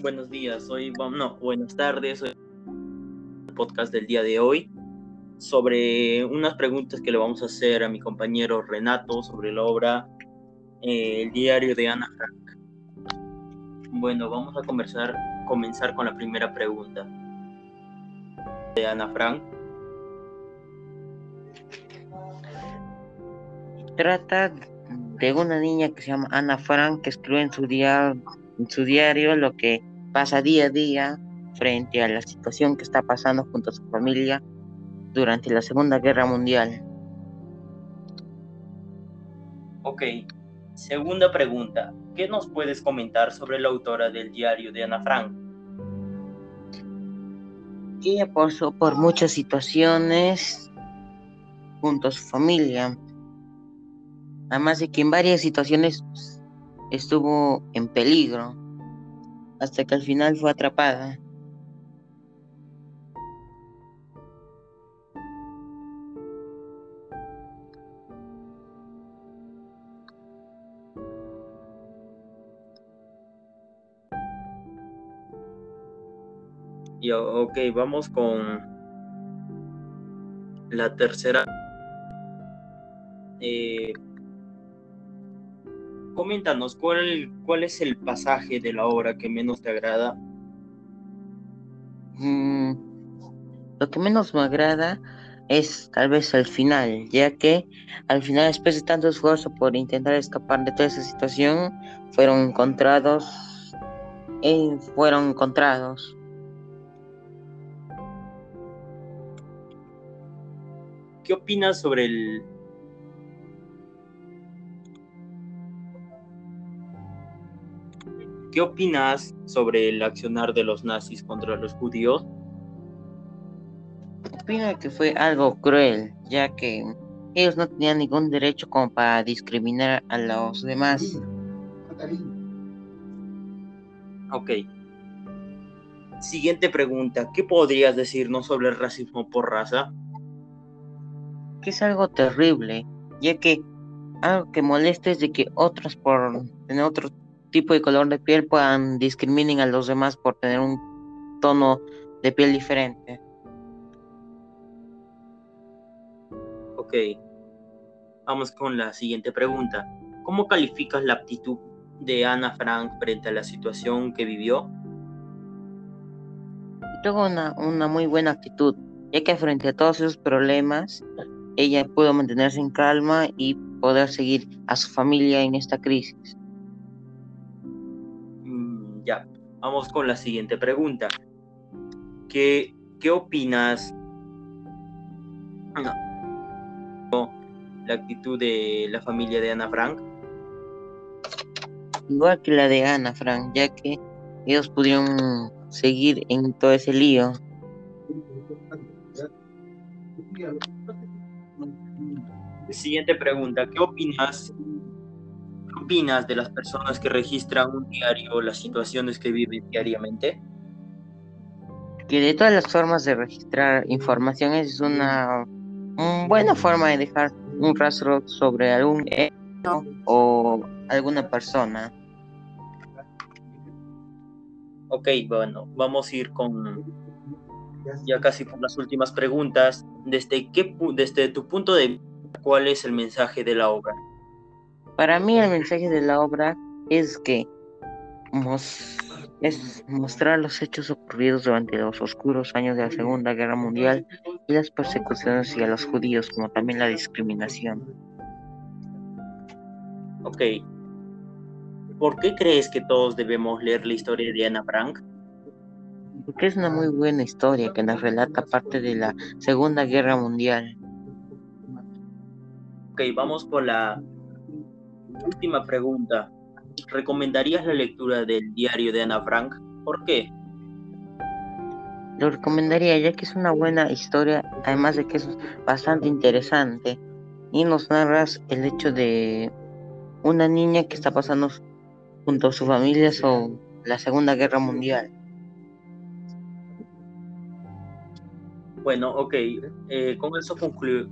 Buenos días, hoy, no, buenas tardes, el podcast del día de hoy sobre unas preguntas que le vamos a hacer a mi compañero Renato sobre la obra eh, El diario de Ana Frank. Bueno, vamos a conversar, comenzar con la primera pregunta de Ana Frank. Trata de una niña que se llama Ana Frank que escribe en su diario en su diario lo que pasa día a día frente a la situación que está pasando junto a su familia durante la Segunda Guerra Mundial. Ok, segunda pregunta. ¿Qué nos puedes comentar sobre la autora del diario de Ana Frank? Ella pasó por muchas situaciones junto a su familia. Además de que en varias situaciones estuvo en peligro hasta que al final fue atrapada. Y ok, vamos con la tercera. Eh, coméntanos, ¿cuál, ¿cuál es el pasaje de la obra que menos te agrada? Mm, lo que menos me agrada es tal vez el final, ya que al final, después de tanto esfuerzo por intentar escapar de toda esa situación, fueron encontrados, y fueron encontrados. ¿Qué opinas sobre el, ¿Qué opinas sobre el accionar de los nazis contra los judíos? Opino que fue algo cruel, ya que ellos no tenían ningún derecho como para discriminar a los demás. Ok. Siguiente pregunta. ¿Qué podrías decirnos sobre el racismo por raza? Que es algo terrible, ya que algo que molesta es de que otros por tener otro tipo de color de piel puedan discriminen a los demás por tener un tono de piel diferente. Ok. Vamos con la siguiente pregunta. ¿Cómo calificas la aptitud de Ana Frank frente a la situación que vivió? Tuvo una, una muy buena actitud, ya que frente a todos esos problemas, ella pudo mantenerse en calma y poder seguir a su familia en esta crisis. Vamos con la siguiente pregunta. ¿Qué, qué opinas? La actitud de la familia de Ana Frank. Igual que la de Ana Frank, ya que ellos pudieron seguir en todo ese lío. Siguiente pregunta. ¿Qué opinas opinas de las personas que registran un diario las situaciones que viven diariamente? Que de todas las formas de registrar información es una, buena forma de dejar un rastro sobre algún hecho o alguna persona. Ok, bueno, vamos a ir con ya casi por las últimas preguntas. ¿Desde, qué, desde tu punto de vista, cuál es el mensaje de la obra? Para mí el mensaje de la obra es que es mostrar los hechos ocurridos durante los oscuros años de la Segunda Guerra Mundial y las persecuciones hacia los judíos, como también la discriminación. Ok. ¿Por qué crees que todos debemos leer la historia de Ana Frank? Porque es una muy buena historia que nos relata parte de la Segunda Guerra Mundial. Ok, vamos por la Última pregunta. ¿Recomendarías la lectura del diario de Ana Frank? ¿Por qué? Lo recomendaría ya que es una buena historia, además de que es bastante interesante y nos narras el hecho de una niña que está pasando junto a su familia sobre la Segunda Guerra Mundial. Bueno, ok, eh, con eso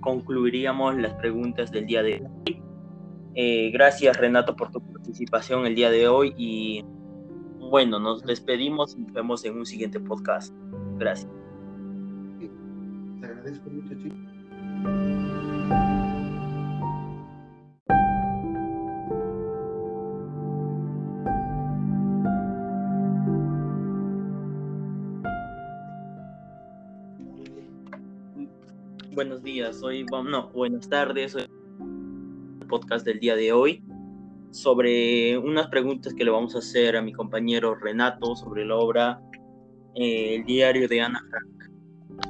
concluiríamos las preguntas del día de hoy. Eh, gracias Renato por tu participación el día de hoy y Bueno, nos despedimos y nos vemos en un siguiente podcast. Gracias. Te agradezco mucho, chico. Buenos días, hoy vamos, no, buenas tardes, hoy podcast del día de hoy sobre unas preguntas que le vamos a hacer a mi compañero Renato sobre la obra eh, El diario de Ana Frank.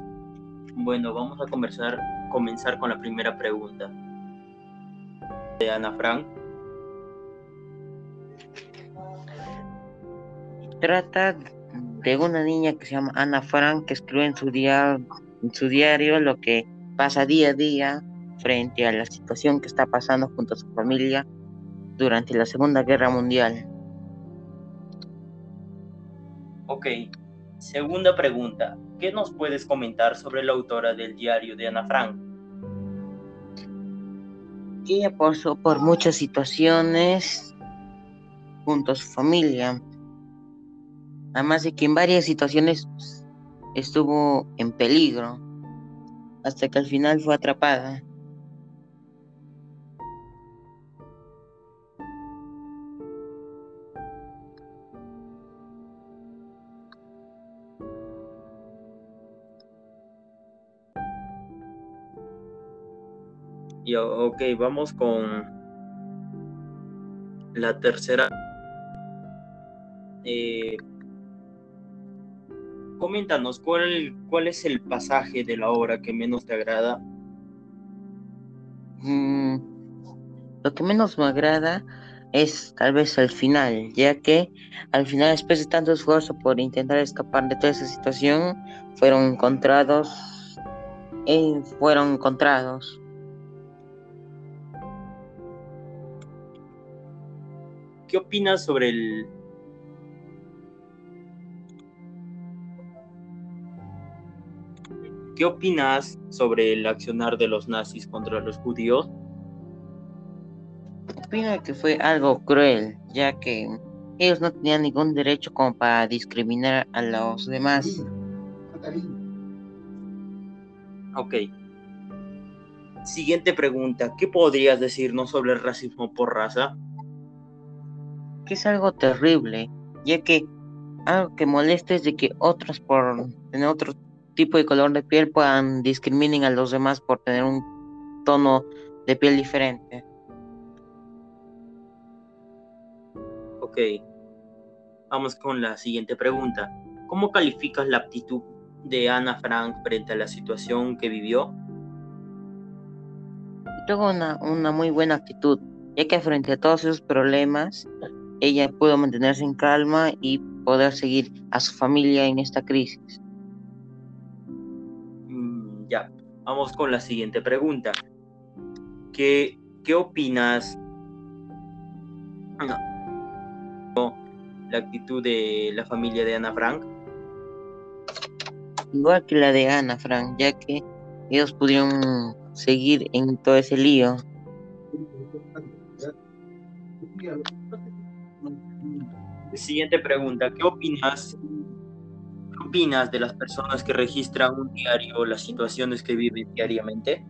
Bueno, vamos a comenzar, comenzar con la primera pregunta de Ana Frank. Trata de una niña que se llama Ana Frank que escribe en su, diario, en su diario lo que pasa día a día frente a la situación que está pasando junto a su familia durante la Segunda Guerra Mundial. Ok, segunda pregunta. ¿Qué nos puedes comentar sobre la autora del diario de Ana Frank? Ella pasó por muchas situaciones junto a su familia. Además de que en varias situaciones estuvo en peligro hasta que al final fue atrapada. Y ok, vamos con la tercera. Eh, coméntanos, ¿cuál, ¿cuál es el pasaje de la obra que menos te agrada? Mm, lo que menos me agrada es tal vez el final, ya que al final, después de tanto esfuerzo por intentar escapar de toda esa situación, fueron encontrados, eh, fueron encontrados. ¿Qué opinas sobre el ¿Qué opinas sobre el accionar de los nazis contra los judíos? Opino que fue algo cruel, ya que ellos no tenían ningún derecho como para discriminar a los demás. Ok. Siguiente pregunta. ¿Qué podrías decirnos sobre el racismo por raza? Que es algo terrible, ya que algo que molesta es de que otros por tener otro tipo de color de piel puedan discriminen a los demás por tener un tono de piel diferente. Ok. Vamos con la siguiente pregunta. ¿Cómo calificas la aptitud de Ana Frank frente a la situación que vivió? Tuvo una, una muy buena actitud, ya que frente a todos esos problemas, ella pudo mantenerse en calma y poder seguir a su familia en esta crisis. Mm, ya, vamos con la siguiente pregunta. ¿Qué, qué opinas? No. La actitud de la familia de Ana Frank. Igual que la de Ana Frank, ya que ellos pudieron seguir en todo ese lío. Siguiente pregunta. ¿Qué opinas? ¿Qué opinas de las personas que registran un diario las situaciones que viven diariamente?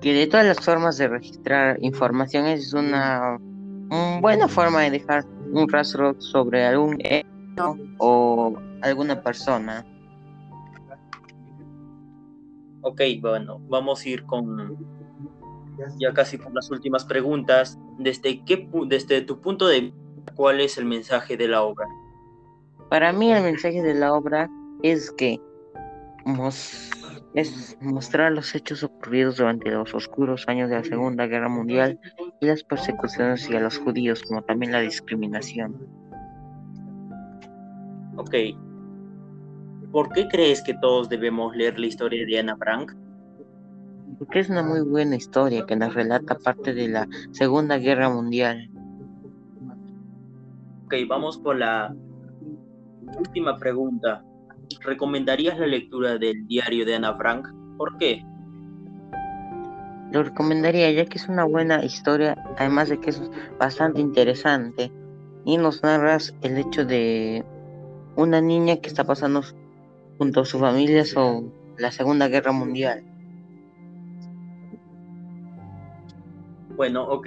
Que de todas las formas de registrar información es una, una buena forma de dejar un rastro sobre algún hecho o alguna persona. Ok, bueno, vamos a ir con ya casi por las últimas preguntas. ¿Desde, qué, desde tu punto de vista, cuál es el mensaje de la obra? Para mí el mensaje de la obra es que mos- es mostrar los hechos ocurridos durante los oscuros años de la Segunda Guerra Mundial y las persecuciones hacia los judíos, como también la discriminación. Ok. ¿Por qué crees que todos debemos leer la historia de Ana Frank? Porque es una muy buena historia que nos relata parte de la Segunda Guerra Mundial. Ok, vamos con la última pregunta. ¿Recomendarías la lectura del diario de Ana Frank? ¿Por qué? Lo recomendaría ya que es una buena historia, además de que es bastante interesante y nos narras el hecho de una niña que está pasando junto a su familia sobre la Segunda Guerra Mundial. Bueno, ok,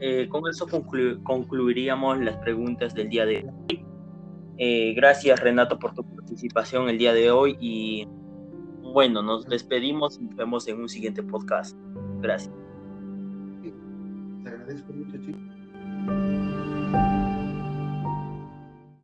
eh, con eso conclu concluiríamos las preguntas del día de hoy. Eh, gracias Renato por tu participación el día de hoy y bueno, nos despedimos y nos vemos en un siguiente podcast. Gracias. Te agradezco mucho, chicos.